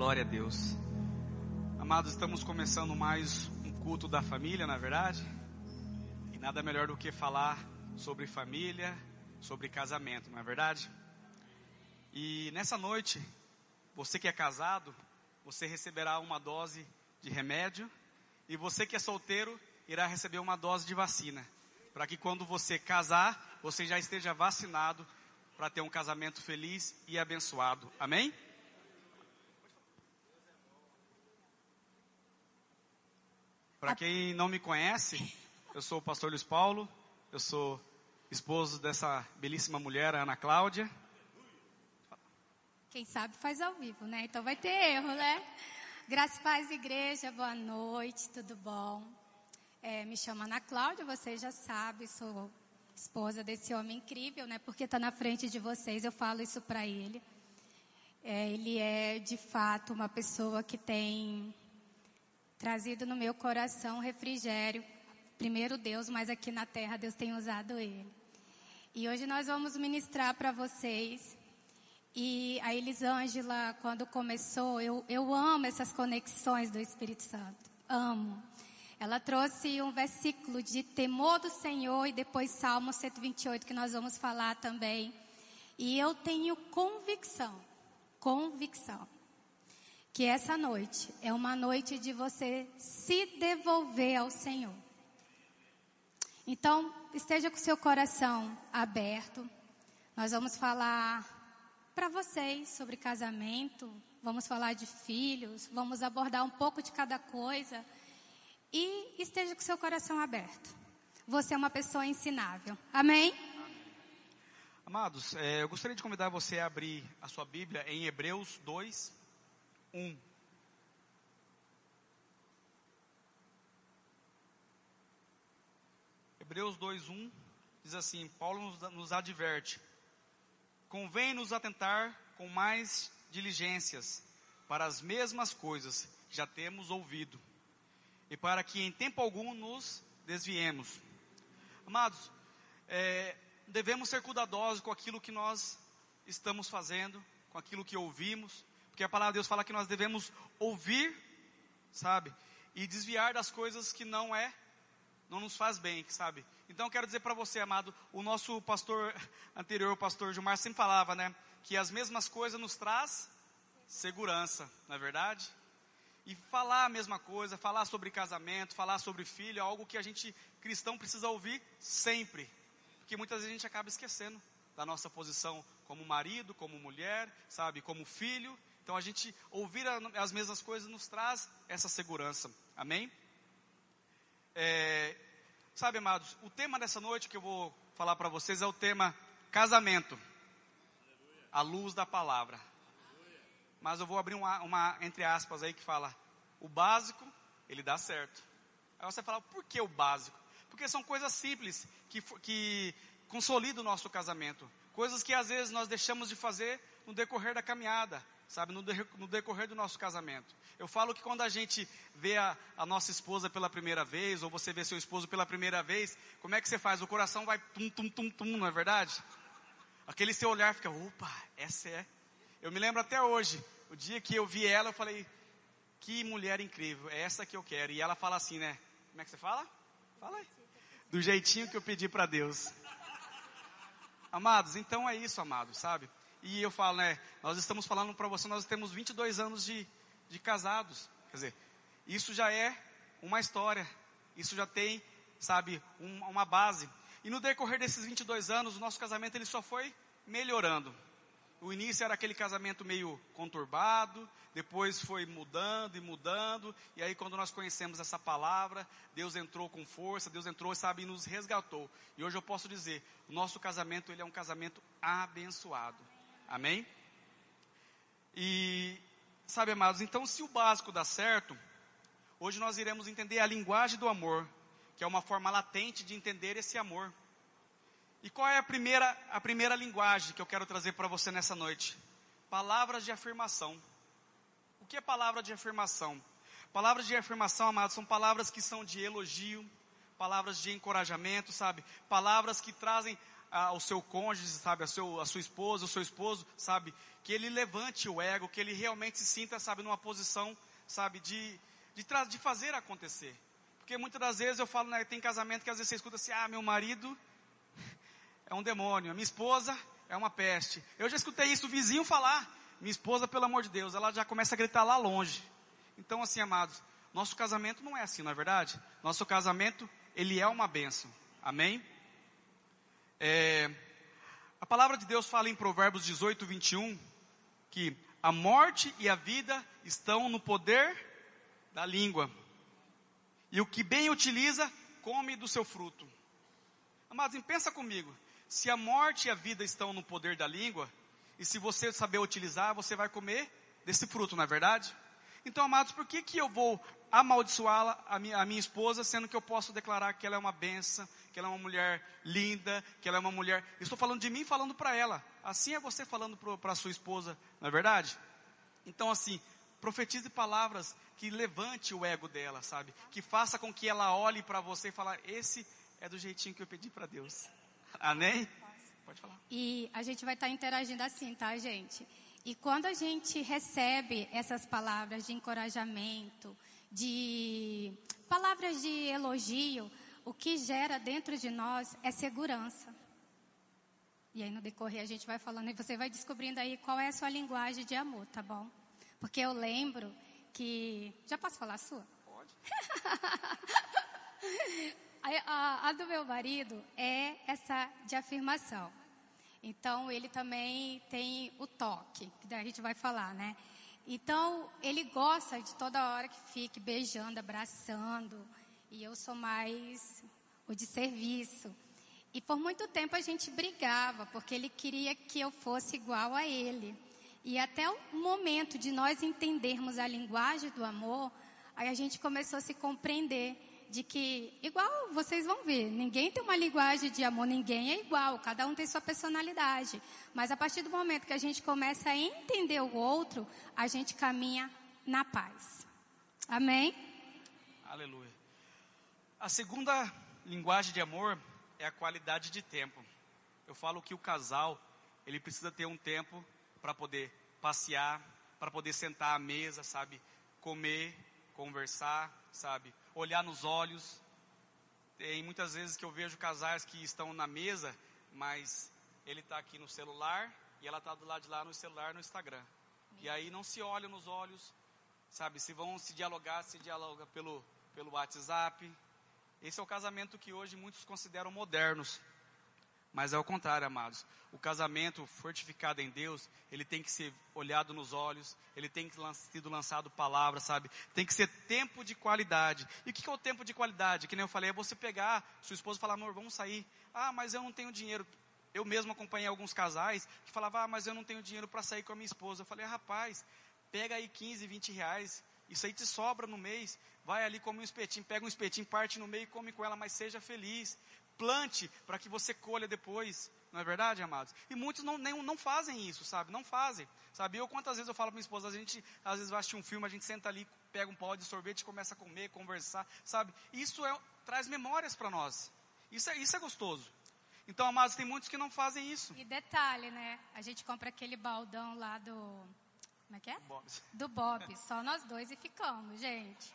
Glória a Deus. Amados, estamos começando mais um culto da família, na verdade? E nada melhor do que falar sobre família, sobre casamento, não é verdade? E nessa noite, você que é casado, você receberá uma dose de remédio, e você que é solteiro irá receber uma dose de vacina, para que quando você casar, você já esteja vacinado para ter um casamento feliz e abençoado. Amém? Para quem não me conhece, eu sou o pastor Luiz Paulo, eu sou esposo dessa belíssima mulher, Ana Cláudia. Quem sabe faz ao vivo, né? Então vai ter erro, né? Graças paz, igreja, boa noite, tudo bom? É, me chamo Ana Cláudia, você já sabe, sou esposa desse homem incrível, né? Porque está na frente de vocês, eu falo isso para ele. É, ele é de fato uma pessoa que tem trazido no meu coração refrigério. Primeiro Deus, mas aqui na terra Deus tem usado ele. E hoje nós vamos ministrar para vocês. E a Elisângela, quando começou, eu, eu amo essas conexões do Espírito Santo. Amo. Ela trouxe um versículo de temor do Senhor e depois Salmo 128 que nós vamos falar também. E eu tenho convicção, convicção, que essa noite é uma noite de você se devolver ao Senhor. Então, esteja com seu coração aberto. Nós vamos falar para vocês sobre casamento, vamos falar de filhos, vamos abordar um pouco de cada coisa e esteja com seu coração aberto. Você é uma pessoa ensinável. Amém? Amados, é, eu gostaria de convidar você a abrir a sua Bíblia em Hebreus 2, 1. Hebreus 2, 1 diz assim: Paulo nos, nos adverte: convém nos atentar com mais diligências para as mesmas coisas que já temos ouvido e para que em tempo algum nos desviemos. Amados, é, devemos ser cuidadosos com aquilo que nós estamos fazendo, com aquilo que ouvimos, porque a palavra de Deus fala que nós devemos ouvir, sabe, e desviar das coisas que não é, não nos faz bem, sabe. Então eu quero dizer para você, amado, o nosso pastor anterior, o pastor Gilmar, sempre falava, né, que as mesmas coisas nos traz segurança, não é verdade? E falar a mesma coisa, falar sobre casamento, falar sobre filho, é algo que a gente cristão precisa ouvir sempre. Porque muitas vezes a gente acaba esquecendo da nossa posição como marido, como mulher, sabe, como filho. Então a gente ouvir as mesmas coisas nos traz essa segurança. Amém? É, sabe, amados, o tema dessa noite que eu vou falar para vocês é o tema casamento. A luz da palavra mas eu vou abrir uma, uma, entre aspas aí que fala, o básico, ele dá certo. Aí você fala, por que o básico? Porque são coisas simples que, que consolidam o nosso casamento. Coisas que às vezes nós deixamos de fazer no decorrer da caminhada, sabe, no, de, no decorrer do nosso casamento. Eu falo que quando a gente vê a, a, nossa esposa pela primeira vez, ou você vê seu esposo pela primeira vez, como é que você faz? O coração vai tum, tum, tum, tum, não é verdade? Aquele seu olhar fica, opa, essa é eu me lembro até hoje, o dia que eu vi ela, eu falei, que mulher incrível, é essa que eu quero. E ela fala assim, né? Como é que você fala? Fala aí. Do jeitinho que eu pedi para Deus. Amados, então é isso, amados, sabe? E eu falo, né? Nós estamos falando para você, nós temos 22 anos de, de casados. Quer dizer, isso já é uma história. Isso já tem, sabe, um, uma base. E no decorrer desses 22 anos, o nosso casamento ele só foi melhorando. O início era aquele casamento meio conturbado, depois foi mudando e mudando, e aí quando nós conhecemos essa palavra, Deus entrou com força, Deus entrou, sabe, e nos resgatou. E hoje eu posso dizer, o nosso casamento, ele é um casamento abençoado. Amém? E, sabe, amados, então se o básico dá certo, hoje nós iremos entender a linguagem do amor, que é uma forma latente de entender esse amor. E qual é a primeira, a primeira linguagem que eu quero trazer para você nessa noite? Palavras de afirmação. O que é palavra de afirmação? Palavras de afirmação, amados, são palavras que são de elogio, palavras de encorajamento, sabe? Palavras que trazem ao seu cônjuge, sabe? A, seu, a sua esposa, o seu esposo, sabe? que ele levante o ego, que ele realmente se sinta, sabe, numa posição, sabe, de, de, de fazer acontecer. Porque muitas das vezes eu falo, né, tem casamento que às vezes você escuta assim, ah, meu marido é um demônio, a minha esposa é uma peste. Eu já escutei isso, o vizinho falar, minha esposa, pelo amor de Deus, ela já começa a gritar lá longe. Então, assim, amados, nosso casamento não é assim, não é verdade? Nosso casamento, ele é uma bênção. Amém? É, a palavra de Deus fala em Provérbios 18, 21, que a morte e a vida estão no poder da língua. E o que bem utiliza, come do seu fruto. Amados, pensa comigo. Se a morte e a vida estão no poder da língua, e se você saber utilizar, você vai comer desse fruto, não é verdade? Então, amados, por que, que eu vou amaldiçoá-la, a minha, a minha esposa, sendo que eu posso declarar que ela é uma benção, que ela é uma mulher linda, que ela é uma mulher. estou falando de mim falando para ela. Assim é você falando para sua esposa, não é verdade? Então, assim, profetize palavras que levante o ego dela, sabe? Que faça com que ela olhe para você e fale: esse é do jeitinho que eu pedi para Deus. Amém? Pode falar. E a gente vai estar tá interagindo assim, tá, gente? E quando a gente recebe essas palavras de encorajamento, de palavras de elogio, o que gera dentro de nós é segurança. E aí no decorrer a gente vai falando e você vai descobrindo aí qual é a sua linguagem de amor, tá bom? Porque eu lembro que. Já posso falar a sua? Pode. a, a, a do meu marido é essa de afirmação. Então, ele também tem o toque, que a gente vai falar, né? Então, ele gosta de toda hora que fique beijando, abraçando. E eu sou mais o de serviço. E por muito tempo a gente brigava, porque ele queria que eu fosse igual a ele. E até o momento de nós entendermos a linguagem do amor, aí a gente começou a se compreender de que, igual vocês vão ver, ninguém tem uma linguagem de amor, ninguém é igual, cada um tem sua personalidade. Mas a partir do momento que a gente começa a entender o outro, a gente caminha na paz. Amém? Aleluia. A segunda linguagem de amor é a qualidade de tempo. Eu falo que o casal, ele precisa ter um tempo para poder passear, para poder sentar à mesa, sabe? Comer, conversar, sabe? Olhar nos olhos. Tem muitas vezes que eu vejo casais que estão na mesa, mas ele está aqui no celular e ela está do lado de lá no celular, no Instagram. E aí não se olham nos olhos, sabe? Se vão se dialogar, se dialoga pelo, pelo WhatsApp. Esse é o casamento que hoje muitos consideram modernos. Mas é o contrário, amados. O casamento fortificado em Deus, ele tem que ser olhado nos olhos, ele tem que ter sido lançado palavra, sabe? Tem que ser tempo de qualidade. E o que é o tempo de qualidade? Que nem eu falei, é você pegar sua esposa falar, amor, vamos sair. Ah, mas eu não tenho dinheiro. Eu mesmo acompanhei alguns casais que falavam, ah, mas eu não tenho dinheiro para sair com a minha esposa. Eu falei, rapaz, pega aí 15, 20 reais, isso aí te sobra no mês. Vai ali, come um espetinho, pega um espetinho, parte no meio e come com ela, mas seja feliz plante para que você colha depois. Não é verdade, amados? E muitos não, nem, não fazem isso, sabe? Não fazem. Sabe? Eu, quantas vezes eu falo para minha esposa, a gente às vezes vai assistir um filme, a gente senta ali, pega um pó de sorvete, começa a comer, conversar, sabe? Isso é, traz memórias para nós. Isso é, isso é gostoso. Então, amados, tem muitos que não fazem isso. E detalhe, né? A gente compra aquele baldão lá do. Como é que é? Bob's. Do Bob. Só nós dois e ficamos, gente.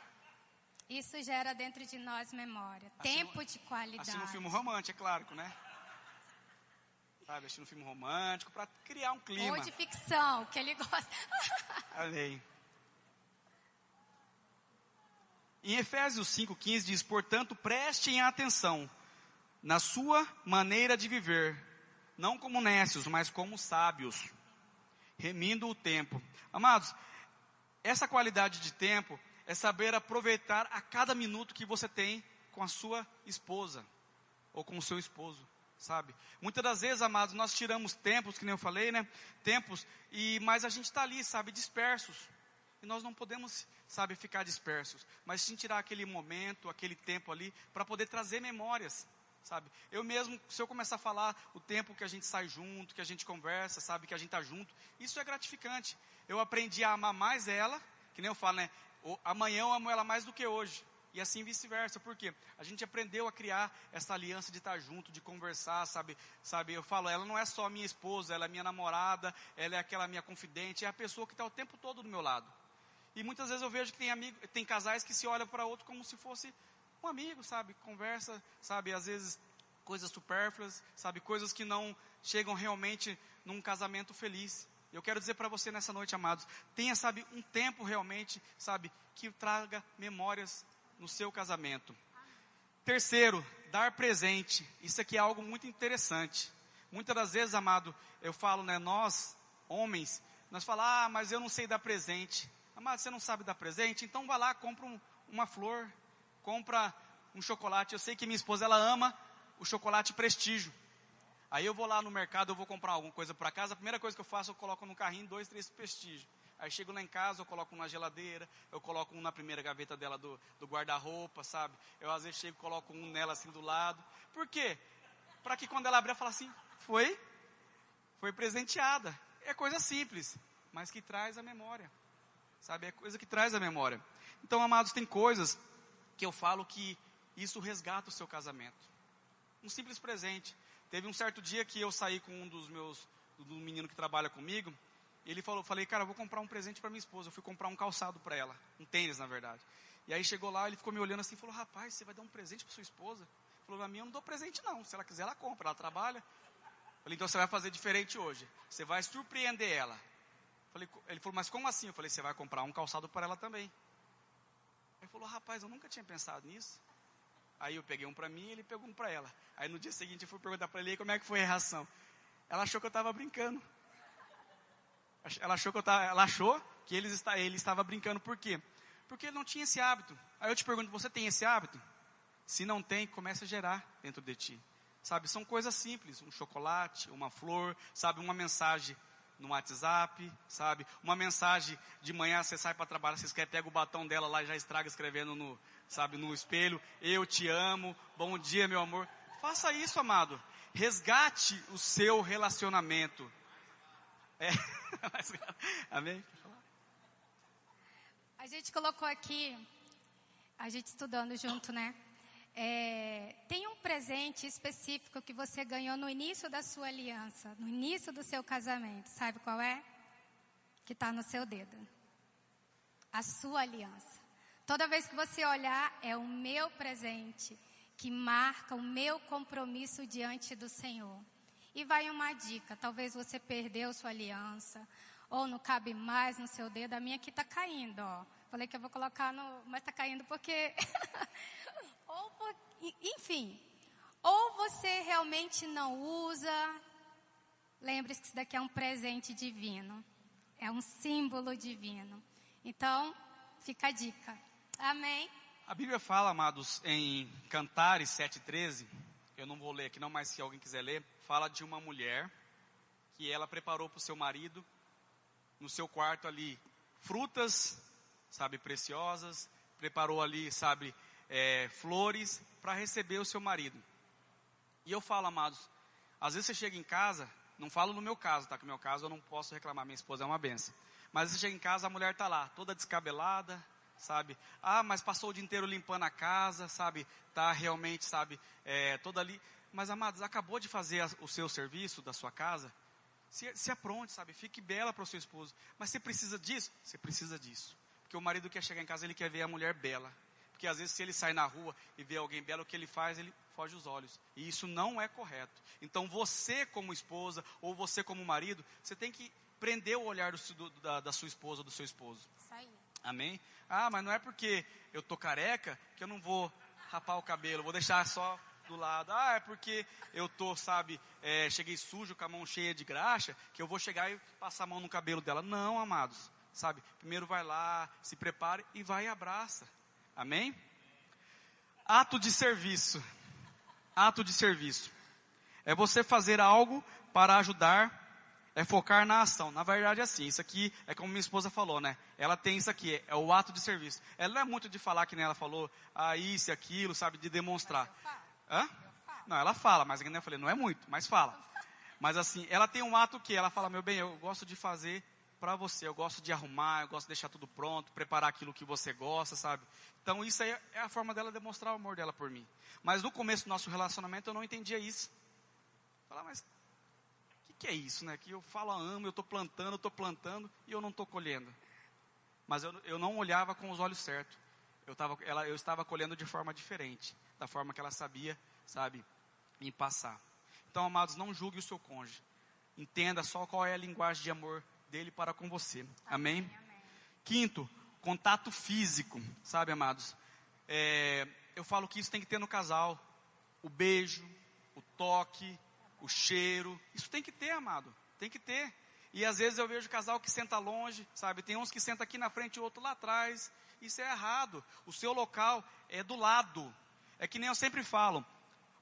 Isso gera dentro de nós memória. Assim tempo de qualidade. Assim um filme romântico, é claro, né? Sabe, assistindo um filme romântico para criar um clima. Ou de ficção, que ele gosta. Amém. Em Efésios 5,15 diz: Portanto, prestem atenção na sua maneira de viver, não como nécios, mas como sábios, remindo o tempo. Amados, essa qualidade de tempo é saber aproveitar a cada minuto que você tem com a sua esposa ou com o seu esposo, sabe? Muitas das vezes, amados, nós tiramos tempos, que nem eu falei, né? Tempos, e mas a gente está ali, sabe, dispersos. E nós não podemos, sabe, ficar dispersos, mas sim tirar aquele momento, aquele tempo ali, para poder trazer memórias, sabe? Eu mesmo, se eu começar a falar o tempo que a gente sai junto, que a gente conversa, sabe, que a gente está junto, isso é gratificante. Eu aprendi a amar mais ela, que nem eu falo, né? Amanhã eu amo ela mais do que hoje. e assim vice-versa. Por quê? A gente aprendeu a criar essa aliança de estar junto, de conversar, sabe? Sabe, eu falo, ela não é só minha esposa, ela é minha namorada, ela é aquela minha confidente, é a pessoa que está o tempo todo do meu lado. E muitas vezes eu vejo que tem, amigo, tem casais que se olham para outro como se fosse um amigo, sabe? Conversa, sabe? Às vezes coisas supérfluas, sabe? Coisas que não chegam realmente num casamento feliz. Eu quero dizer para você nessa noite, amados, tenha, sabe, um tempo realmente, sabe, que traga memórias no seu casamento. Terceiro, dar presente. Isso aqui é algo muito interessante. Muitas das vezes, amado, eu falo, né, nós, homens, nós falamos, ah, mas eu não sei dar presente. Amado, você não sabe dar presente? Então vá lá, compra um, uma flor, compra um chocolate. Eu sei que minha esposa, ela ama o chocolate prestígio. Aí eu vou lá no mercado, eu vou comprar alguma coisa para casa, a primeira coisa que eu faço, eu coloco no carrinho dois, três prestígios. Aí chego lá em casa, eu coloco um na geladeira, eu coloco um na primeira gaveta dela do, do guarda-roupa, sabe? Eu às vezes chego e coloco um nela assim do lado. Por quê? Para que quando ela abrir, ela fale assim, foi? Foi presenteada. É coisa simples, mas que traz a memória. Sabe? É coisa que traz a memória. Então, amados, tem coisas que eu falo que isso resgata o seu casamento. Um simples presente. Teve um certo dia que eu saí com um dos meus, do menino que trabalha comigo, e ele falou, falei, cara, eu vou comprar um presente para minha esposa. Eu fui comprar um calçado para ela, um tênis, na verdade. E aí chegou lá, ele ficou me olhando assim, falou, rapaz, você vai dar um presente para sua esposa? Ele falou, a minha eu não dou presente não, se ela quiser ela compra, ela trabalha. Eu falei, então você vai fazer diferente hoje, você vai surpreender ela. Falei, ele falou, mas como assim? Eu falei, você vai comprar um calçado para ela também. Ele falou, rapaz, eu nunca tinha pensado nisso. Aí eu peguei um para mim e ele pegou um para ela. Aí no dia seguinte eu fui perguntar para ele como é que foi a reação. Ela achou que eu estava brincando. Ela achou que eu tava, ela achou que ele, está, ele estava brincando. Por quê? Porque ele não tinha esse hábito. Aí eu te pergunto, você tem esse hábito? Se não tem, comece a gerar dentro de ti. Sabe, são coisas simples, um chocolate, uma flor, sabe, uma mensagem no WhatsApp, sabe? Uma mensagem de manhã, você sai para trabalhar, você quer pega o batom dela lá e já estraga escrevendo no, sabe, no espelho, eu te amo, bom dia, meu amor. Faça isso, amado. Resgate o seu relacionamento. É. Amém? A gente colocou aqui, a gente estudando junto, né? É, tem um presente específico que você ganhou no início da sua aliança, no início do seu casamento. Sabe qual é? Que está no seu dedo. A sua aliança. Toda vez que você olhar, é o meu presente que marca o meu compromisso diante do Senhor. E vai uma dica: talvez você perdeu sua aliança, ou não cabe mais no seu dedo. A minha aqui está caindo, ó. Falei que eu vou colocar no. Mas está caindo porque. ou. Enfim. Ou você realmente não usa. Lembre-se que isso daqui é um presente divino. É um símbolo divino. Então, fica a dica. Amém? A Bíblia fala, amados, em Cantares 7,13. Eu não vou ler aqui não, mas se alguém quiser ler. Fala de uma mulher que ela preparou para o seu marido, no seu quarto ali, frutas, sabe, preciosas. Preparou ali, sabe, é, flores para receber o seu marido. E eu falo, amados, às vezes você chega em casa, não falo no meu caso, tá? Que no meu caso eu não posso reclamar, minha esposa é uma benção. Mas você chega em casa, a mulher está lá, toda descabelada, sabe? Ah, mas passou o dia inteiro limpando a casa, sabe? Tá realmente, sabe, é, toda ali. Mas, amados, acabou de fazer a, o seu serviço da sua casa, se, se apronte, sabe? Fique bela para o seu esposo. Mas você precisa disso? Você precisa disso. Porque o marido quer chegar em casa, ele quer ver a mulher bela. Porque às vezes se ele sai na rua e vê alguém belo, o que ele faz? Ele foge os olhos. E isso não é correto. Então você como esposa, ou você como marido, você tem que prender o olhar do, da, da, sua esposa, do seu esposo. Isso aí. Amém? Ah, mas não é porque eu tô careca que eu não vou rapar o cabelo, vou deixar só do lado. Ah, é porque eu tô, sabe, é, cheguei sujo com a mão cheia de graxa, que eu vou chegar e passar a mão no cabelo dela. Não, amados. Sabe, primeiro vai lá, se prepare e vai e abraça. Amém? Ato de serviço. Ato de serviço. É você fazer algo para ajudar, é focar na ação. Na verdade é assim, isso aqui é como minha esposa falou, né? Ela tem isso aqui, é o ato de serviço. Ela não é muito de falar que nem ela falou, ah, isso e aquilo, sabe, de demonstrar. Hã? Não, ela fala, mas eu falei, não é muito, mas fala. Mas assim, ela tem um ato que ela fala, meu bem, eu gosto de fazer para você. Eu gosto de arrumar, eu gosto de deixar tudo pronto, preparar aquilo que você gosta, sabe? Então isso aí é a forma dela demonstrar o amor dela por mim. Mas no começo do nosso relacionamento eu não entendia isso. Falar, mas o que, que, é isso, né? Que eu falo, amo, eu estou plantando, eu estou plantando e eu não estou colhendo. Mas eu, eu não olhava com os olhos certos. Eu, tava, ela, eu estava colhendo de forma diferente, da forma que ela sabia, sabe, me passar. Então, amados, não julgue o seu cônjuge. Entenda só qual é a linguagem de amor dele para com você. Amém? Amém. Quinto, contato físico, sabe, amados? É, eu falo que isso tem que ter no casal. O beijo, o toque, o cheiro. Isso tem que ter, amado. Tem que ter. E às vezes eu vejo casal que senta longe, sabe? Tem uns que senta aqui na frente e outro lá atrás. Isso é errado. O seu local é do lado. É que nem eu sempre falo.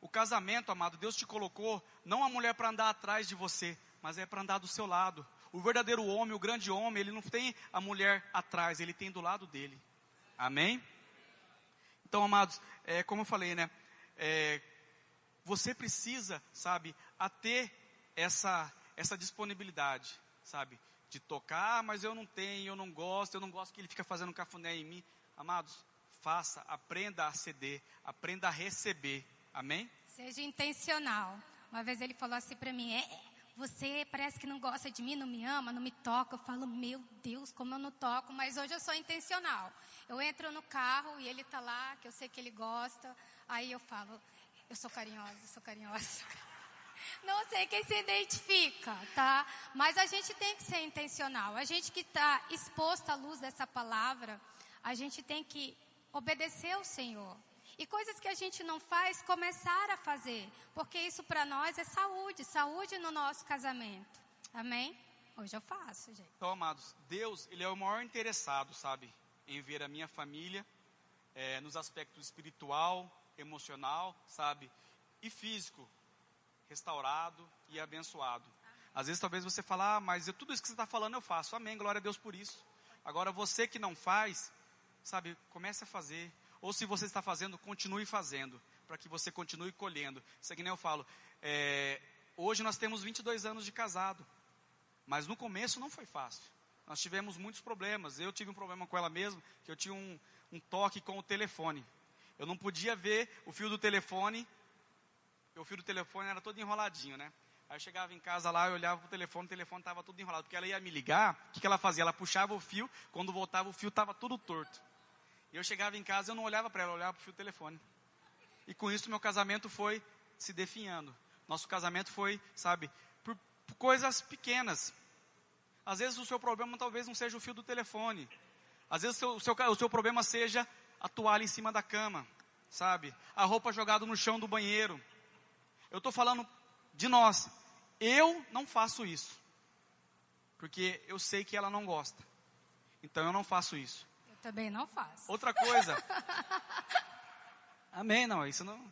O casamento, amado, Deus te colocou não a mulher para andar atrás de você, mas é para andar do seu lado. O verdadeiro homem, o grande homem, ele não tem a mulher atrás, ele tem do lado dele. Amém? Então, amados, é, como eu falei, né? É, você precisa, sabe, a ter essa, essa disponibilidade, sabe? De tocar, mas eu não tenho, eu não gosto, eu não gosto que ele fica fazendo cafuné em mim. Amados, faça, aprenda a ceder, aprenda a receber. Amém? Seja intencional. Uma vez ele falou assim para mim: é, você parece que não gosta de mim, não me ama, não me toca. Eu falo, meu Deus, como eu não toco, mas hoje eu sou intencional. Eu entro no carro e ele está lá, que eu sei que ele gosta. Aí eu falo, eu sou carinhosa, eu sou carinhosa. Não sei quem se identifica, tá? Mas a gente tem que ser intencional. A gente que está exposto à luz dessa palavra, a gente tem que obedecer ao Senhor. E coisas que a gente não faz, começar a fazer. Porque isso para nós é saúde, saúde no nosso casamento. Amém? Hoje eu faço, gente. Então, amados, Deus, Ele é o maior interessado, sabe, em ver a minha família é, nos aspectos espiritual, emocional, sabe, e físico, restaurado e abençoado. Às vezes, talvez você fale, ah, mas eu, tudo isso que você está falando eu faço. Amém, glória a Deus por isso. Agora, você que não faz, sabe, comece a fazer ou se você está fazendo, continue fazendo, para que você continue colhendo. Isso aqui nem eu falo. É, hoje nós temos 22 anos de casado, mas no começo não foi fácil. Nós tivemos muitos problemas. Eu tive um problema com ela mesmo, que eu tinha um, um toque com o telefone. Eu não podia ver o fio do telefone, o fio do telefone era todo enroladinho, né? Aí eu chegava em casa lá, eu olhava pro telefone, o telefone estava tudo enrolado, porque ela ia me ligar, o que, que ela fazia? Ela puxava o fio, quando voltava o fio estava tudo torto. Eu chegava em casa, eu não olhava para ela, eu olhava para o fio do telefone. E com isso meu casamento foi se definhando. Nosso casamento foi, sabe, por, por coisas pequenas. Às vezes o seu problema talvez não seja o fio do telefone. Às vezes o seu, o seu, o seu problema seja a toalha em cima da cama, sabe? A roupa jogada no chão do banheiro. Eu estou falando de nós. Eu não faço isso. Porque eu sei que ela não gosta. Então eu não faço isso. Também não faço. Outra coisa. Amém, não, isso não.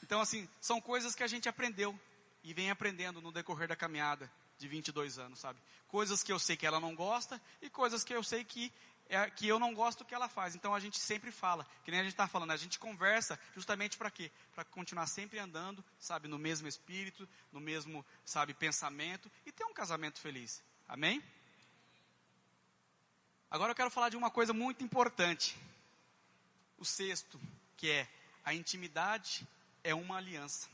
Então, assim, são coisas que a gente aprendeu e vem aprendendo no decorrer da caminhada de 22 anos, sabe? Coisas que eu sei que ela não gosta e coisas que eu sei que, é, que eu não gosto que ela faz. Então a gente sempre fala, que nem a gente está falando, a gente conversa justamente para quê? Para continuar sempre andando, sabe, no mesmo espírito, no mesmo, sabe, pensamento e ter um casamento feliz. Amém? Agora eu quero falar de uma coisa muito importante. O sexto, que é a intimidade é uma aliança.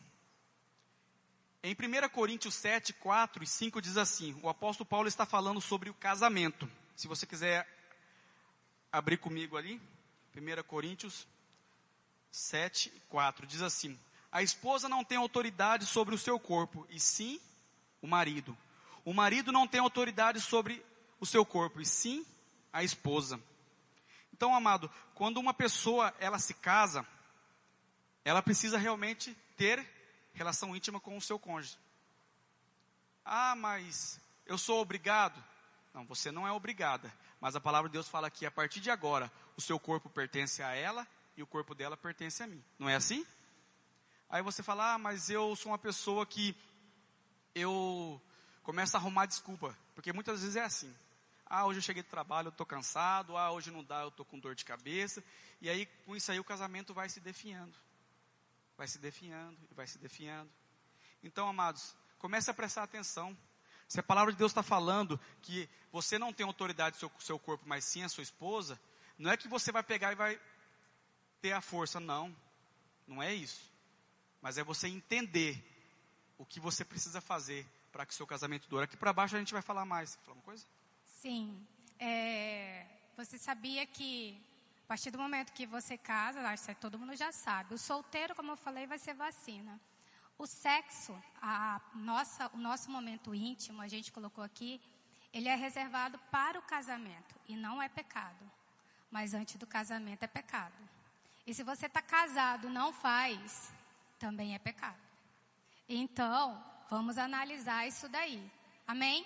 Em 1 Coríntios 7, 4 e 5 diz assim: o apóstolo Paulo está falando sobre o casamento. Se você quiser abrir comigo ali, 1 Coríntios 7, 4 diz assim: A esposa não tem autoridade sobre o seu corpo, e sim o marido. O marido não tem autoridade sobre o seu corpo, e sim a esposa. Então, amado, quando uma pessoa ela se casa, ela precisa realmente ter relação íntima com o seu cônjuge. Ah, mas eu sou obrigado? Não, você não é obrigada. Mas a palavra de Deus fala que a partir de agora, o seu corpo pertence a ela e o corpo dela pertence a mim. Não é assim? Aí você fala, ah, mas eu sou uma pessoa que eu começo a arrumar desculpa. Porque muitas vezes é assim. Ah, hoje eu cheguei do trabalho, eu estou cansado. Ah, hoje não dá, eu estou com dor de cabeça. E aí, com isso aí, o casamento vai se definhando. Vai se definhando, vai se definhando. Então, amados, comece a prestar atenção. Se a palavra de Deus está falando que você não tem autoridade sobre o seu corpo, mas sim a sua esposa, não é que você vai pegar e vai ter a força, não. Não é isso. Mas é você entender o que você precisa fazer para que o seu casamento dure. Aqui para baixo a gente vai falar mais. Falar uma coisa? Sim. É, você sabia que a partir do momento que você casa, acho que todo mundo já sabe, o solteiro, como eu falei, vai ser vacina. O sexo, a nossa, o nosso momento íntimo, a gente colocou aqui, ele é reservado para o casamento e não é pecado. Mas antes do casamento é pecado. E se você está casado não faz, também é pecado. Então, vamos analisar isso daí. Amém?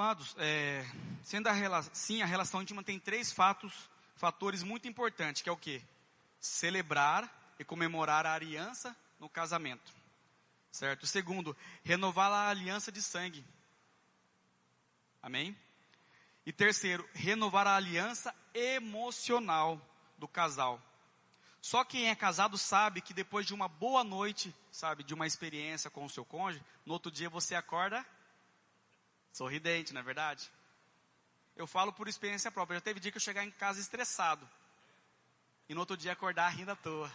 Amados, é, sendo sim, a relação íntima tem três fatos, fatores muito importantes, que é o que? Celebrar e comemorar a aliança no casamento. Certo? Segundo, renovar a aliança de sangue. Amém? E terceiro, renovar a aliança emocional do casal. Só quem é casado sabe que depois de uma boa noite, sabe, de uma experiência com o seu cônjuge, no outro dia você acorda sorridente, não é verdade? Eu falo por experiência própria. Já teve dia que eu chegar em casa estressado e no outro dia acordar rindo à toa.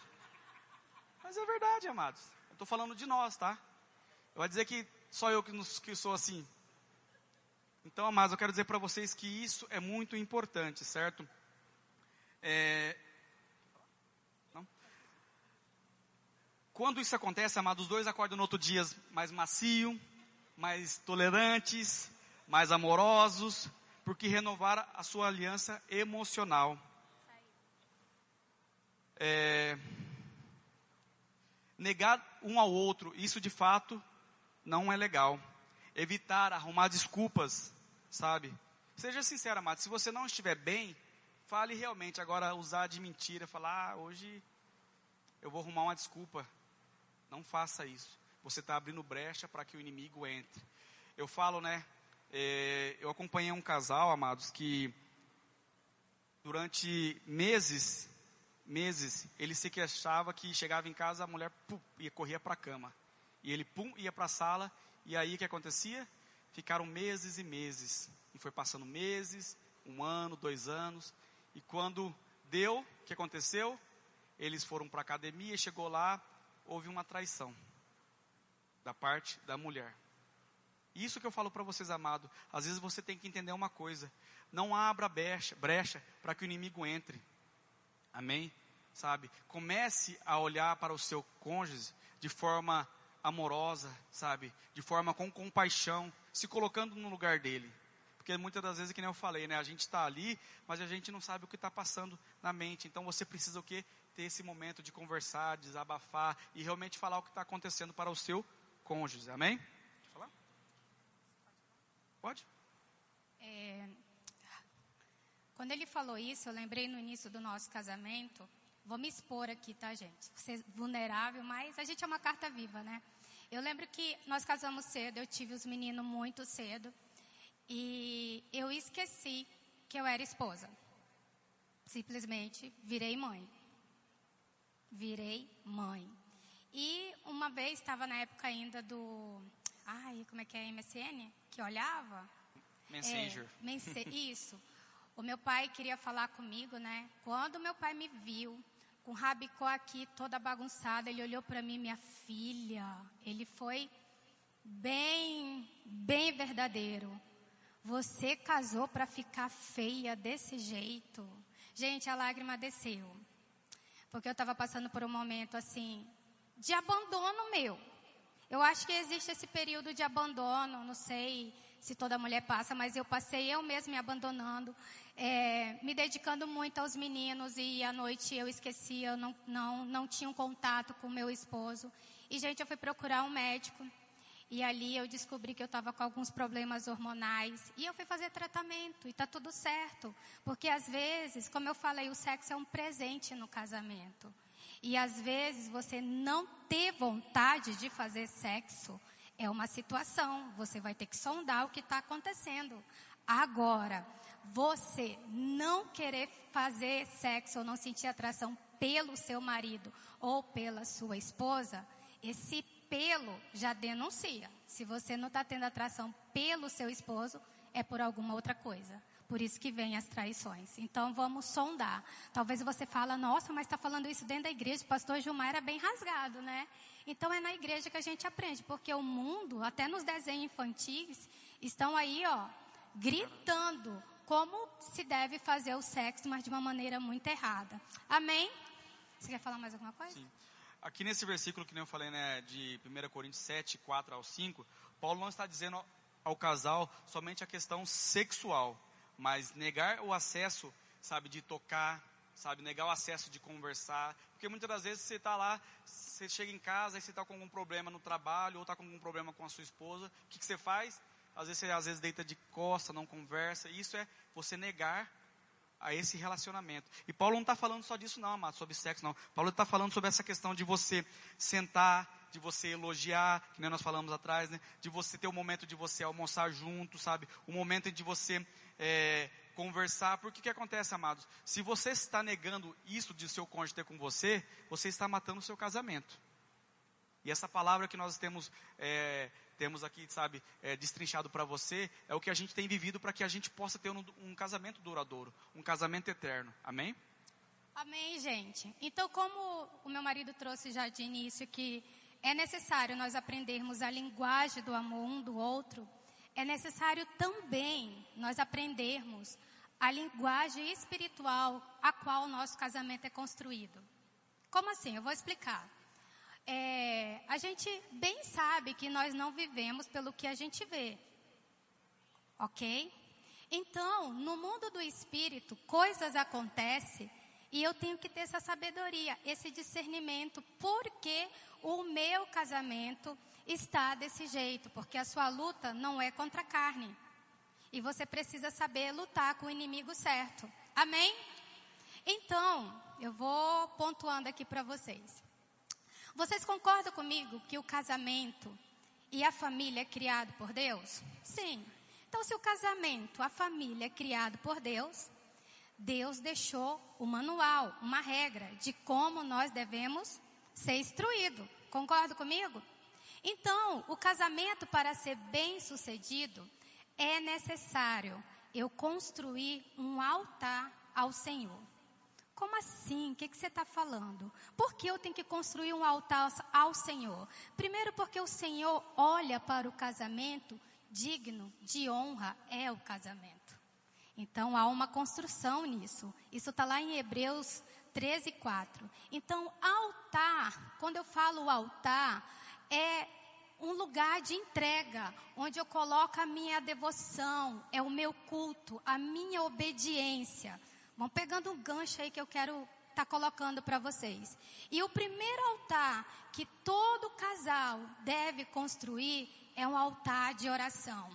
Mas é verdade, amados. Eu estou falando de nós, tá? Eu vou dizer que só eu que, nos, que sou assim. Então, amados, eu quero dizer para vocês que isso é muito importante, certo? É... Quando isso acontece, amados, os dois acordam no outro dia mais macio, mais tolerantes, mais amorosos, porque renovaram a sua aliança emocional. É, negar um ao outro, isso de fato não é legal. Evitar arrumar desculpas, sabe? Seja sincero, amado, se você não estiver bem, fale realmente. Agora, usar de mentira, falar, ah, hoje eu vou arrumar uma desculpa. Não faça isso. Você está abrindo brecha para que o inimigo entre. Eu falo, né? É, eu acompanhei um casal, amados, que durante meses, meses, ele se queixava que chegava em casa, a mulher pum, ia corria para a cama. E ele pum, ia para a sala, e aí o que acontecia? Ficaram meses e meses. E foi passando meses, um ano, dois anos. E quando deu, o que aconteceu? Eles foram para a academia, chegou lá, houve uma traição da parte da mulher. Isso que eu falo para vocês, amado. Às vezes você tem que entender uma coisa. Não abra brecha, brecha para que o inimigo entre. Amém? Sabe? Comece a olhar para o seu cônjuge de forma amorosa, sabe? De forma com compaixão, se colocando no lugar dele. Porque muitas das vezes, que nem eu falei, né? A gente está ali, mas a gente não sabe o que está passando na mente. Então você precisa o quê? Ter esse momento de conversar, desabafar e realmente falar o que está acontecendo para o seu cônjuges. Amém? Pode falar? Pode? É, quando ele falou isso, eu lembrei no início do nosso casamento. Vou me expor aqui, tá, gente? Você é vulnerável, mas a gente é uma carta viva, né? Eu lembro que nós casamos cedo, eu tive os meninos muito cedo. E eu esqueci que eu era esposa. Simplesmente virei mãe. Virei mãe. E uma vez estava na época ainda do. Ai, como é que é MSN? Que olhava? Messenger. É, isso. O meu pai queria falar comigo, né? Quando meu pai me viu, com o rabicó aqui toda bagunçada, ele olhou para mim, minha filha. Ele foi bem, bem verdadeiro. Você casou para ficar feia desse jeito. Gente, a lágrima desceu. Porque eu estava passando por um momento assim, de abandono meu. Eu acho que existe esse período de abandono, não sei se toda mulher passa, mas eu passei eu mesma me abandonando, é, me dedicando muito aos meninos e à noite eu esquecia, eu não, não, não tinha um contato com meu esposo. E, gente, eu fui procurar um médico e ali eu descobri que eu estava com alguns problemas hormonais. E eu fui fazer tratamento. E está tudo certo. Porque às vezes, como eu falei, o sexo é um presente no casamento. E às vezes você não ter vontade de fazer sexo é uma situação. Você vai ter que sondar o que está acontecendo. Agora, você não querer fazer sexo ou não sentir atração pelo seu marido ou pela sua esposa, esse pelo, já denuncia. Se você não está tendo atração pelo seu esposo, é por alguma outra coisa. Por isso que vem as traições. Então vamos sondar. Talvez você fala, nossa, mas está falando isso dentro da igreja. O pastor Gilmar era bem rasgado, né? Então é na igreja que a gente aprende, porque o mundo, até nos desenhos infantis, estão aí, ó, gritando como se deve fazer o sexo, mas de uma maneira muito errada. Amém? Você quer falar mais alguma coisa? Sim. Aqui nesse versículo que nem eu falei, né, de 1 Coríntios 7, 4 ao 5, Paulo não está dizendo ao casal somente a questão sexual, mas negar o acesso, sabe, de tocar, sabe, negar o acesso de conversar, porque muitas das vezes você está lá, você chega em casa e você está com algum problema no trabalho ou está com algum problema com a sua esposa, o que, que você faz? Às vezes você às vezes deita de costa, não conversa. Isso é você negar a esse relacionamento. E Paulo não está falando só disso, não, amado, sobre sexo, não. Paulo está falando sobre essa questão de você sentar, de você elogiar, que nem nós falamos atrás, né? De você ter o um momento de você almoçar junto, sabe? O um momento de você é, conversar. Porque o que acontece, amados? Se você está negando isso de seu cônjuge ter com você, você está matando o seu casamento. E essa palavra que nós temos é, temos aqui, sabe, é, destrinchado para você, é o que a gente tem vivido para que a gente possa ter um, um casamento duradouro, um casamento eterno. Amém? Amém, gente. Então, como o meu marido trouxe já de início que é necessário nós aprendermos a linguagem do amor um do outro, é necessário também nós aprendermos a linguagem espiritual a qual o nosso casamento é construído. Como assim? Eu vou explicar é, a gente bem sabe que nós não vivemos pelo que a gente vê. Ok? Então, no mundo do espírito, coisas acontecem e eu tenho que ter essa sabedoria, esse discernimento, porque o meu casamento está desse jeito, porque a sua luta não é contra a carne. E você precisa saber lutar com o inimigo certo. Amém? Então, eu vou pontuando aqui para vocês. Vocês concordam comigo que o casamento e a família é criado por Deus? Sim. Então, se o casamento, a família é criado por Deus, Deus deixou o manual, uma regra de como nós devemos ser instruído. Concorda comigo? Então, o casamento para ser bem sucedido é necessário eu construir um altar ao Senhor. Como assim? O que, que você está falando? Por que eu tenho que construir um altar ao Senhor? Primeiro, porque o Senhor olha para o casamento digno de honra, é o casamento. Então há uma construção nisso. Isso está lá em Hebreus 13, 4. Então, altar, quando eu falo altar, é um lugar de entrega, onde eu coloco a minha devoção, é o meu culto, a minha obediência. Vão pegando um gancho aí que eu quero estar tá colocando para vocês. E o primeiro altar que todo casal deve construir é um altar de oração.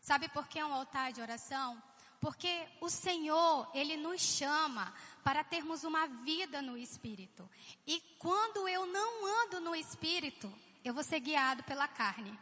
Sabe por que é um altar de oração? Porque o Senhor, Ele nos chama para termos uma vida no Espírito. E quando eu não ando no Espírito, eu vou ser guiado pela carne.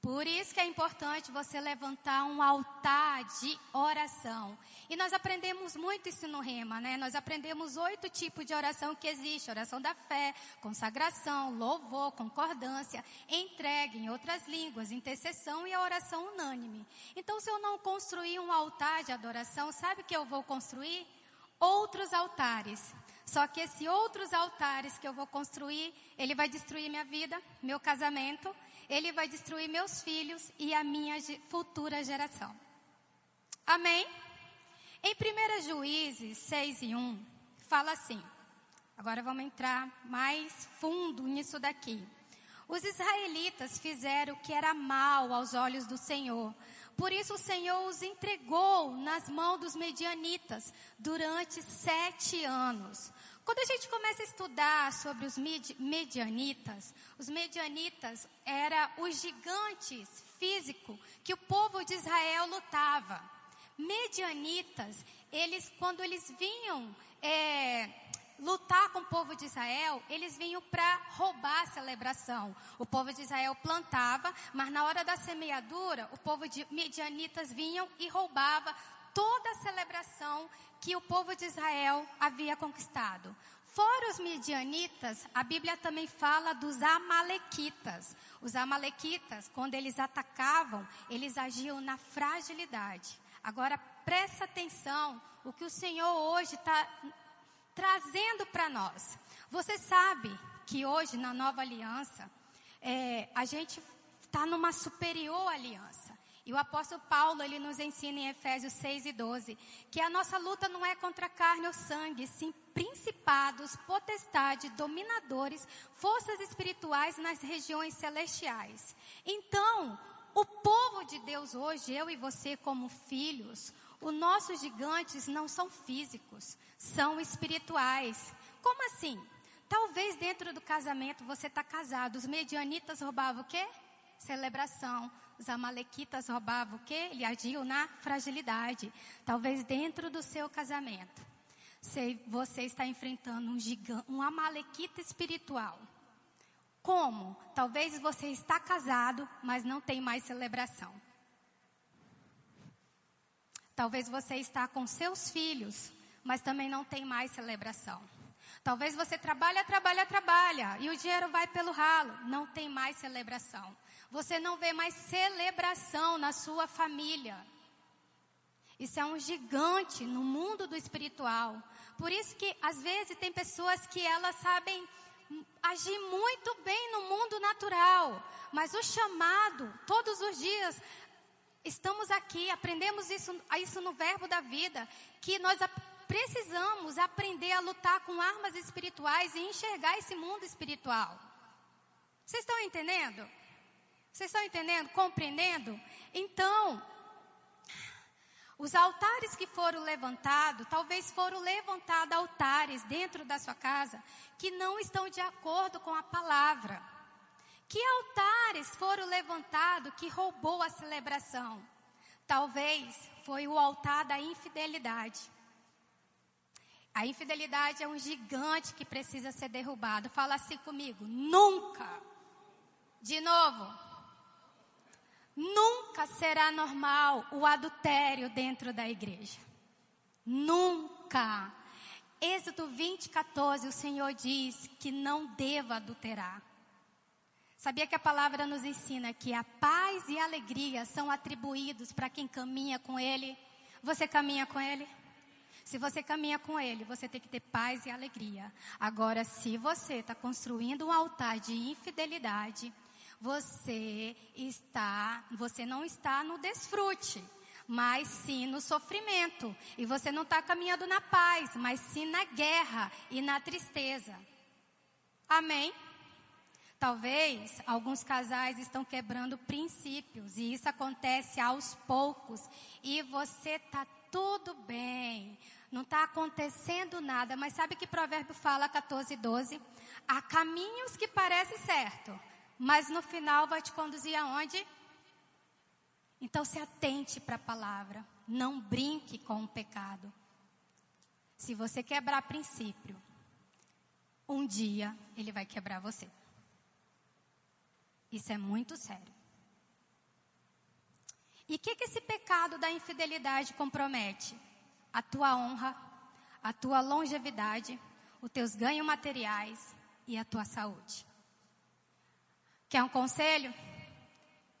Por isso que é importante você levantar um altar de oração. E nós aprendemos muito isso no Rema, né? Nós aprendemos oito tipos de oração que existe: oração da fé, consagração, louvor, concordância, entrega em outras línguas, intercessão e a oração unânime. Então, se eu não construir um altar de adoração, sabe o que eu vou construir? Outros altares. Só que esses outros altares que eu vou construir, ele vai destruir minha vida, meu casamento ele vai destruir meus filhos e a minha futura geração. Amém? Em 1 Juízes 6 e 1, fala assim. Agora vamos entrar mais fundo nisso daqui. Os israelitas fizeram o que era mal aos olhos do Senhor. Por isso o Senhor os entregou nas mãos dos medianitas durante sete anos. Quando a gente começa a estudar sobre os medianitas, os medianitas eram os gigantes físicos que o povo de Israel lutava. Medianitas, eles, quando eles vinham é, lutar com o povo de Israel, eles vinham para roubar a celebração. O povo de Israel plantava, mas na hora da semeadura, o povo de medianitas vinham e roubava toda a celebração que o povo de Israel havia conquistado. Fora os midianitas, a Bíblia também fala dos amalequitas. Os amalequitas, quando eles atacavam, eles agiam na fragilidade. Agora presta atenção o que o Senhor hoje está trazendo para nós. Você sabe que hoje na nova aliança é, a gente está numa superior aliança. E o apóstolo Paulo, ele nos ensina em Efésios 6 e 12, que a nossa luta não é contra carne ou sangue, sim principados, potestades, dominadores, forças espirituais nas regiões celestiais. Então, o povo de Deus hoje, eu e você como filhos, os nossos gigantes não são físicos, são espirituais. Como assim? Talvez dentro do casamento você está casado, os medianitas roubavam o quê? Celebração os amalequitas roubavam o quê? Ele agiu na fragilidade. Talvez dentro do seu casamento. Você está enfrentando um gigante, um amalequita espiritual. Como? Talvez você está casado, mas não tem mais celebração. Talvez você está com seus filhos, mas também não tem mais celebração. Talvez você trabalha, trabalha, trabalha e o dinheiro vai pelo ralo, não tem mais celebração. Você não vê mais celebração na sua família. Isso é um gigante no mundo do espiritual. Por isso que às vezes tem pessoas que elas sabem agir muito bem no mundo natural, mas o chamado todos os dias estamos aqui, aprendemos isso, isso no verbo da vida, que nós precisamos aprender a lutar com armas espirituais e enxergar esse mundo espiritual. Vocês estão entendendo? Vocês estão entendendo? Compreendendo? Então, os altares que foram levantados, talvez foram levantados altares dentro da sua casa que não estão de acordo com a palavra. Que altares foram levantados que roubou a celebração? Talvez foi o altar da infidelidade. A infidelidade é um gigante que precisa ser derrubado. Fala assim comigo: nunca. De novo. Nunca será normal o adultério dentro da igreja. Nunca. Êxodo 20, 14, o Senhor diz que não deva adulterar. Sabia que a palavra nos ensina que a paz e a alegria são atribuídos para quem caminha com Ele? Você caminha com Ele? Se você caminha com Ele, você tem que ter paz e alegria. Agora, se você está construindo um altar de infidelidade, você está, você não está no desfrute, mas sim no sofrimento. E você não está caminhando na paz, mas sim na guerra e na tristeza. Amém? Talvez alguns casais estão quebrando princípios e isso acontece aos poucos e você está tudo bem, não está acontecendo nada, mas sabe que provérbio fala 14, 12? Há caminhos que parecem certo, mas no final vai te conduzir aonde? Então se atente para a palavra, não brinque com o pecado. Se você quebrar princípio, um dia ele vai quebrar você. Isso é muito sério. E o que, que esse pecado da infidelidade compromete? A tua honra, a tua longevidade, os teus ganhos materiais e a tua saúde. Quer um conselho?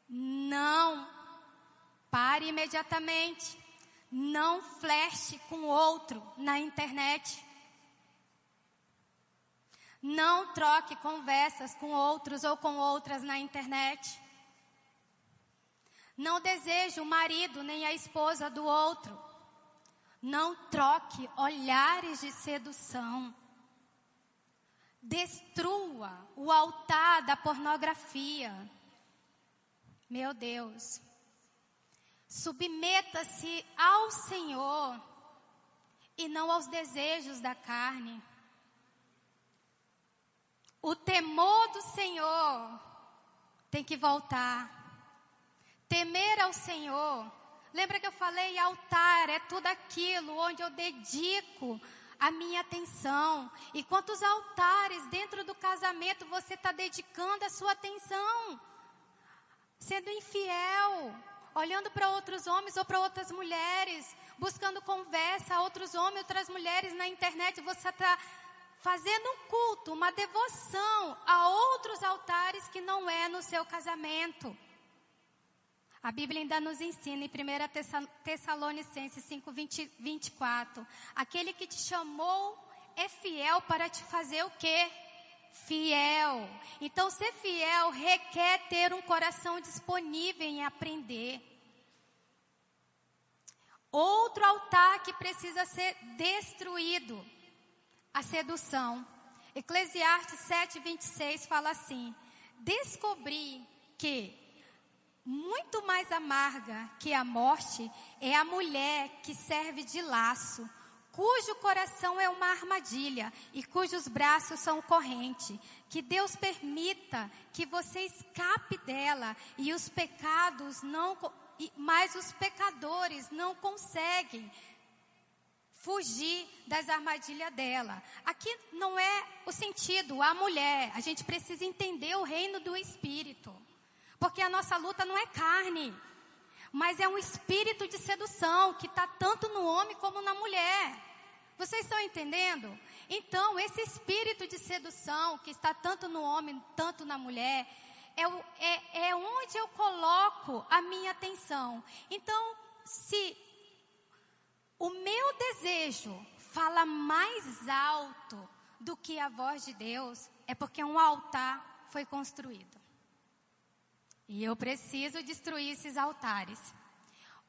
Não pare imediatamente. Não fleche com outro na internet. Não troque conversas com outros ou com outras na internet. Não deseje o marido nem a esposa do outro. Não troque olhares de sedução. Destrua o altar da pornografia. Meu Deus. Submeta-se ao Senhor e não aos desejos da carne. O temor do Senhor tem que voltar. Temer ao Senhor. Lembra que eu falei altar é tudo aquilo onde eu dedico a minha atenção. E quantos altares dentro do casamento você está dedicando a sua atenção? Sendo infiel, olhando para outros homens ou para outras mulheres, buscando conversa a outros homens, outras mulheres na internet, você está fazendo um culto, uma devoção a outros altares que não é no seu casamento. A Bíblia ainda nos ensina em 1 Tessalonicenses 5, 20, 24. Aquele que te chamou é fiel para te fazer o quê? Fiel. Então, ser fiel requer ter um coração disponível em aprender. Outro altar que precisa ser destruído, a sedução. Eclesiastes 7, 26 fala assim: Descobri que muito mais amarga que a morte é a mulher que serve de laço, cujo coração é uma armadilha e cujos braços são corrente. Que Deus permita que você escape dela e os pecados não mas os pecadores não conseguem fugir das armadilhas dela. Aqui não é o sentido, a mulher. A gente precisa entender o reino do Espírito. Porque a nossa luta não é carne, mas é um espírito de sedução que está tanto no homem como na mulher. Vocês estão entendendo? Então, esse espírito de sedução que está tanto no homem, tanto na mulher, é, é, é onde eu coloco a minha atenção. Então, se o meu desejo fala mais alto do que a voz de Deus, é porque um altar foi construído. E eu preciso destruir esses altares.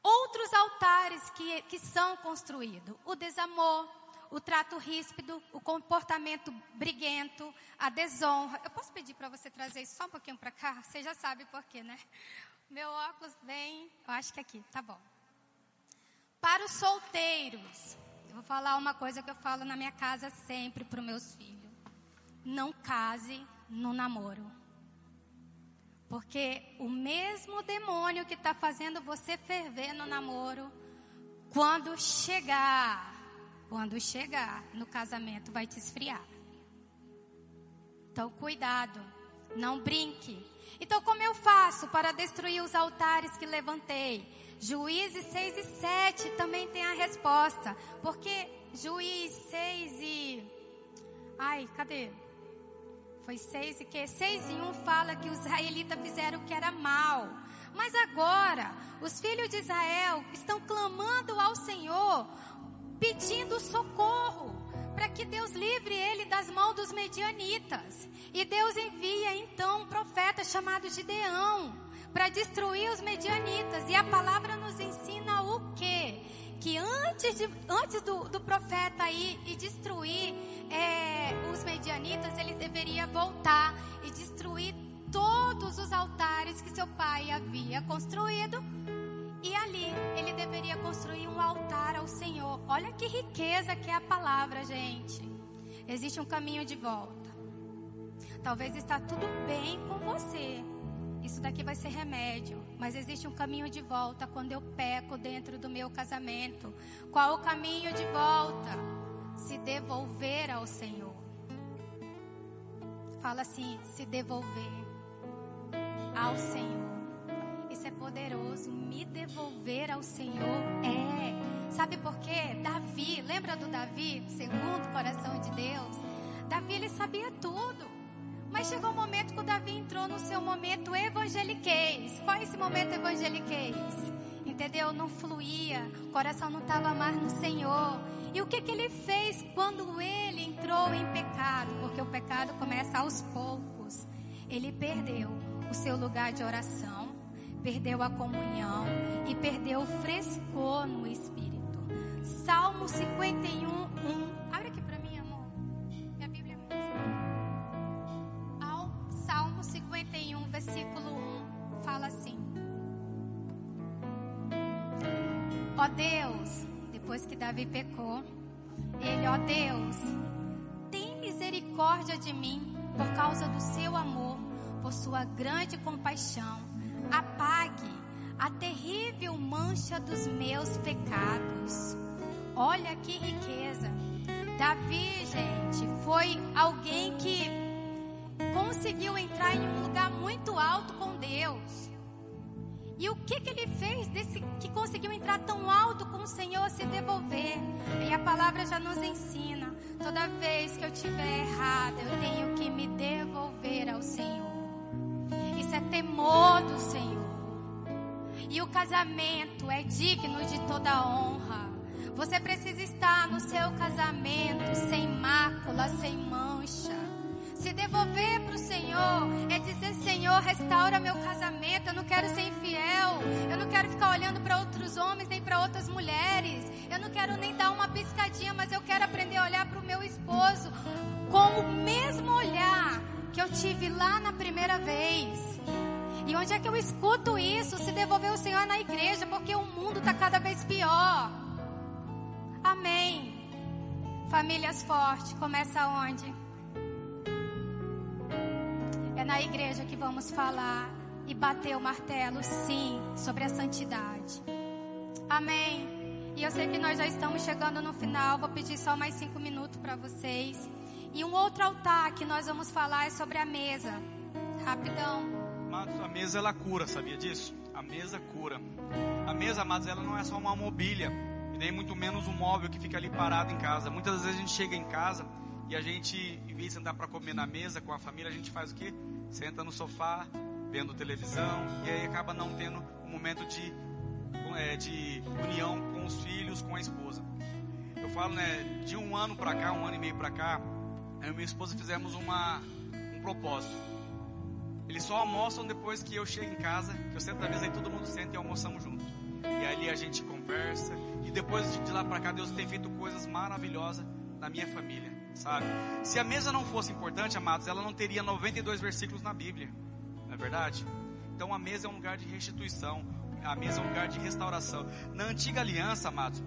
Outros altares que, que são construídos: o desamor, o trato ríspido, o comportamento briguento, a desonra. Eu posso pedir para você trazer isso só um pouquinho para cá? Você já sabe por quê, né? Meu óculos vem, eu acho que aqui, tá bom. Para os solteiros, eu vou falar uma coisa que eu falo na minha casa sempre para os meus filhos. Não case no namoro. Porque o mesmo demônio que está fazendo você ferver no namoro, quando chegar quando chegar no casamento, vai te esfriar. Então, cuidado, não brinque. Então, como eu faço para destruir os altares que levantei? Juízes 6 e 7 também tem a resposta. Porque Juiz 6 e. Ai, cadê? Foi 6 e que? 6 e 1 fala que os israelitas fizeram o que era mal. Mas agora, os filhos de Israel estão clamando ao Senhor pedindo socorro para que Deus livre ele das mãos dos medianitas. E Deus envia então um profeta chamado Gideão para destruir os medianitas. E a palavra nos ensina? Que antes, de, antes do, do profeta ir e destruir é, os medianitas, ele deveria voltar e destruir todos os altares que seu pai havia construído e ali ele deveria construir um altar ao Senhor. Olha que riqueza que é a palavra, gente. Existe um caminho de volta. Talvez está tudo bem com você. Isso daqui vai ser remédio, mas existe um caminho de volta quando eu peco dentro do meu casamento. Qual o caminho de volta? Se devolver ao Senhor. Fala assim, se devolver ao Senhor. Isso é poderoso. Me devolver ao Senhor é. Sabe por quê? Davi, lembra do Davi, segundo o coração de Deus? Davi, ele sabia tudo. Mas chegou um momento que o Davi entrou no seu momento evangeliquez. Qual é esse momento evangeliquez? Entendeu? Não fluía, o coração não estava mais no Senhor. E o que, que ele fez quando ele entrou em pecado? Porque o pecado começa aos poucos. Ele perdeu o seu lugar de oração perdeu a comunhão e perdeu o frescor no espírito. Salmo 51, 1. Ó Deus, depois que Davi pecou, ele, ó Deus, tem misericórdia de mim por causa do seu amor, por sua grande compaixão apague a terrível mancha dos meus pecados. Olha que riqueza. Davi, gente, foi alguém que conseguiu entrar em um lugar muito alto com Deus. E o que, que ele fez desse que conseguiu entrar tão alto com o Senhor se devolver? E a palavra já nos ensina: toda vez que eu tiver errado, eu tenho que me devolver ao Senhor. Isso é temor do Senhor. E o casamento é digno de toda honra. Você precisa estar no seu casamento sem mácula, sem mancha. Se devolver para o Senhor é dizer: Senhor, restaura meu casamento. Eu não quero ser infiel. Eu não quero ficar olhando para outros homens nem para outras mulheres. Eu não quero nem dar uma piscadinha, mas eu quero aprender a olhar para o meu esposo com o mesmo olhar que eu tive lá na primeira vez. E onde é que eu escuto isso? Se devolver o Senhor na igreja, porque o mundo está cada vez pior. Amém. Famílias fortes, começa onde? Na igreja que vamos falar e bater o martelo, sim, sobre a santidade. Amém. E eu sei que nós já estamos chegando no final. Vou pedir só mais cinco minutos para vocês. E um outro altar que nós vamos falar é sobre a mesa. Rapidão. Amados, a mesa ela cura, sabia disso? A mesa cura. A mesa, amados, ela não é só uma mobília. E nem muito menos um móvel que fica ali parado em casa. Muitas vezes a gente chega em casa e a gente, em vez de sentar para comer na mesa com a família, a gente faz o quê? Senta no sofá, vendo televisão, e aí acaba não tendo um momento de, é, de união com os filhos, com a esposa. Eu falo, né, de um ano para cá, um ano e meio para cá, eu e minha esposa fizemos uma, um propósito. Eles só almoçam depois que eu chego em casa, que eu sento na mesa e todo mundo senta e almoçamos junto. E ali a gente conversa, e depois de lá para cá, Deus tem feito coisas maravilhosas na minha família sabe? Se a mesa não fosse importante, amados, ela não teria 92 versículos na Bíblia, não é verdade? Então a mesa é um lugar de restituição, a mesa é um lugar de restauração. Na antiga aliança, amados,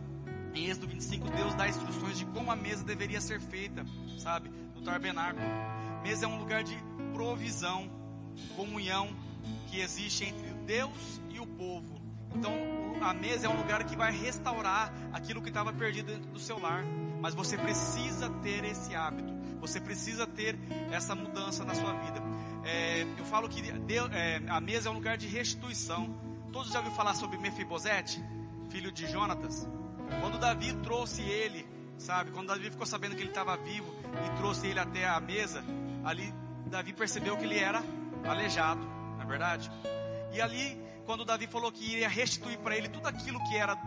em Êxodo 25, Deus dá instruções de como a mesa deveria ser feita, sabe? No tabernáculo. Mesa é um lugar de provisão, comunhão que existe entre Deus e o povo. Então, a mesa é um lugar que vai restaurar aquilo que estava perdido dentro do seu lar. Mas você precisa ter esse hábito. Você precisa ter essa mudança na sua vida. É, eu falo que Deus, é, a mesa é um lugar de restituição. Todos já ouviram falar sobre Mefibosete, filho de Jonatas? Quando Davi trouxe ele, sabe? Quando Davi ficou sabendo que ele estava vivo e trouxe ele até a mesa, ali Davi percebeu que ele era aleijado, não é verdade? E ali, quando Davi falou que iria restituir para ele tudo aquilo que era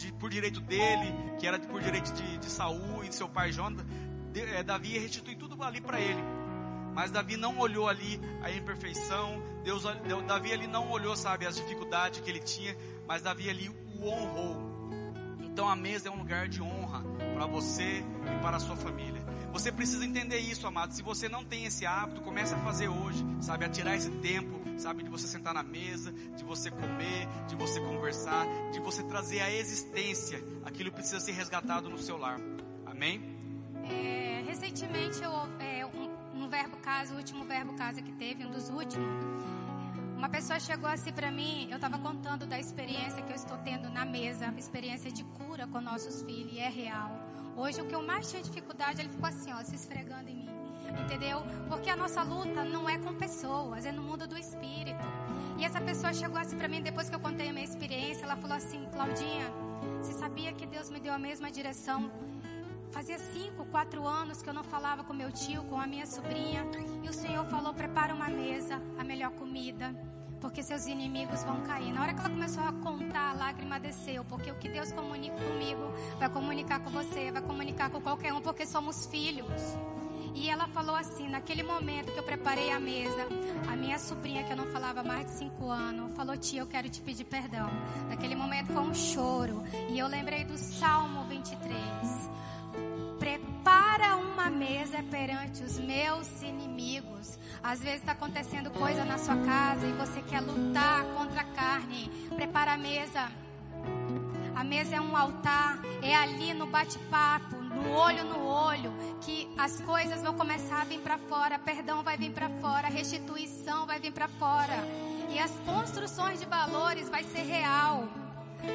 de, por direito dele, que era por direito de, de Saul e de seu pai de, é, Davi ia restituir tudo ali para ele. Mas Davi não olhou ali a imperfeição, Deus, Davi ali não olhou, sabe, as dificuldades que ele tinha, mas Davi ali o honrou. Então a mesa é um lugar de honra para você e para a sua família. Você precisa entender isso, amado. Se você não tem esse hábito, comece a fazer hoje, sabe? A tirar esse tempo, sabe? De você sentar na mesa, de você comer, de você conversar, de você trazer à existência aquilo que precisa ser resgatado no seu lar. Amém? É, recentemente, eu, é, um, verbo casa, o último verbo casa que teve, um dos últimos, uma pessoa chegou assim para mim, eu estava contando da experiência que eu estou tendo na mesa, experiência de cura com nossos filhos, e é real. Hoje o que eu mais tinha dificuldade, ele ficou assim, ó, se esfregando em mim. Entendeu? Porque a nossa luta não é com pessoas, é no mundo do espírito. E essa pessoa chegou assim para mim depois que eu contei a minha experiência, ela falou assim: "Claudinha, você sabia que Deus me deu a mesma direção Fazia cinco, quatro anos que eu não falava com meu tio, com a minha sobrinha. E o Senhor falou: prepara uma mesa, a melhor comida porque seus inimigos vão cair. Na hora que ela começou a contar, a lágrima desceu, porque o que Deus comunica comigo vai comunicar com você, vai comunicar com qualquer um, porque somos filhos. E ela falou assim: naquele momento que eu preparei a mesa, a minha sobrinha, que eu não falava mais de cinco anos, falou: Tia, eu quero te pedir perdão. Naquele momento foi um choro. E eu lembrei do Salmo 23. Prepara uma mesa perante os meus inimigos. Às vezes está acontecendo coisa na sua casa e você quer lutar contra a carne. Prepara a mesa. A mesa é um altar, é ali no bate-papo, no olho no olho, que as coisas vão começar a vir para fora, perdão vai vir para fora, restituição vai vir para fora. E as construções de valores vai ser real.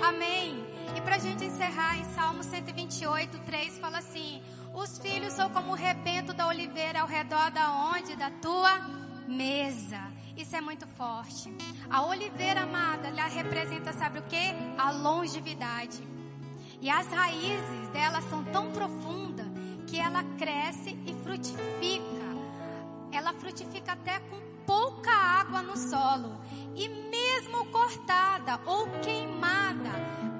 Amém. E para a gente encerrar, em Salmo 128, 3 fala assim: os filhos são como o rebento da oliveira ao redor da onde? Da tua mesa. Isso é muito forte. A oliveira amada, ela representa, sabe o que? A longevidade. E as raízes dela são tão profundas que ela cresce e frutifica. Ela frutifica até com pouca água no solo. E mesmo cortada ou queimada,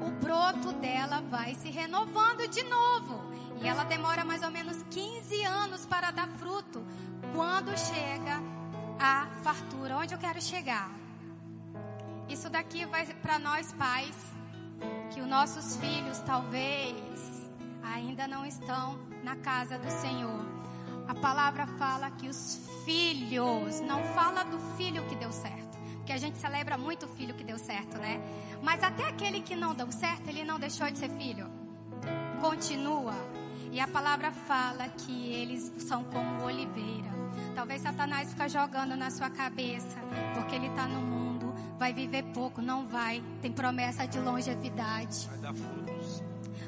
o broto dela vai se renovando de novo. E ela demora mais ou menos 15 anos para dar fruto. Quando chega a fartura, onde eu quero chegar? Isso daqui vai para nós pais, que os nossos filhos talvez ainda não estão na casa do Senhor. A palavra fala que os filhos, não fala do filho que deu certo, porque a gente celebra muito o filho que deu certo, né? Mas até aquele que não deu certo, ele não deixou de ser filho. Continua. E a palavra fala que eles são como oliveira. Talvez Satanás fica jogando na sua cabeça, porque ele está no mundo, vai viver pouco, não vai. Tem promessa de longevidade. Vai dar frutos.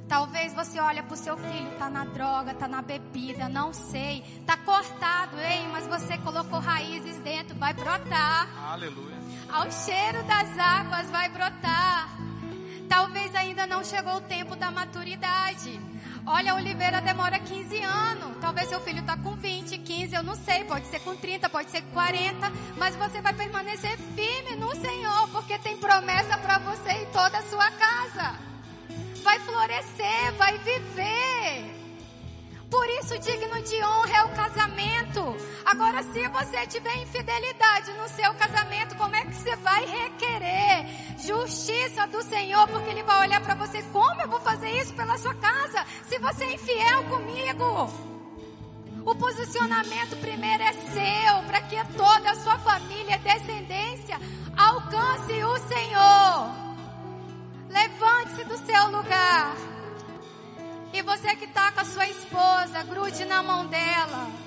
Talvez você olha para o seu filho, tá na droga, tá na bebida, não sei, tá cortado, ei, mas você colocou raízes dentro, vai brotar. Aleluia. Ao cheiro das águas vai brotar. Talvez ainda não chegou o tempo da maturidade. Olha, a oliveira demora 15 anos. Talvez seu filho está com 20, 15, eu não sei. Pode ser com 30, pode ser com 40. Mas você vai permanecer firme no Senhor, porque tem promessa para você e toda a sua casa vai florescer, vai viver. Por isso, digno de honra é o casamento. Agora, se você tiver infidelidade no seu casamento, como é que você vai requerer justiça do Senhor? Porque Ele vai olhar para você: como eu vou fazer isso pela sua casa? Se você é infiel comigo. O posicionamento primeiro é seu, para que toda a sua família descendência alcance o Senhor. Levante-se do seu lugar. E você que está com a sua esposa, grude na mão dela.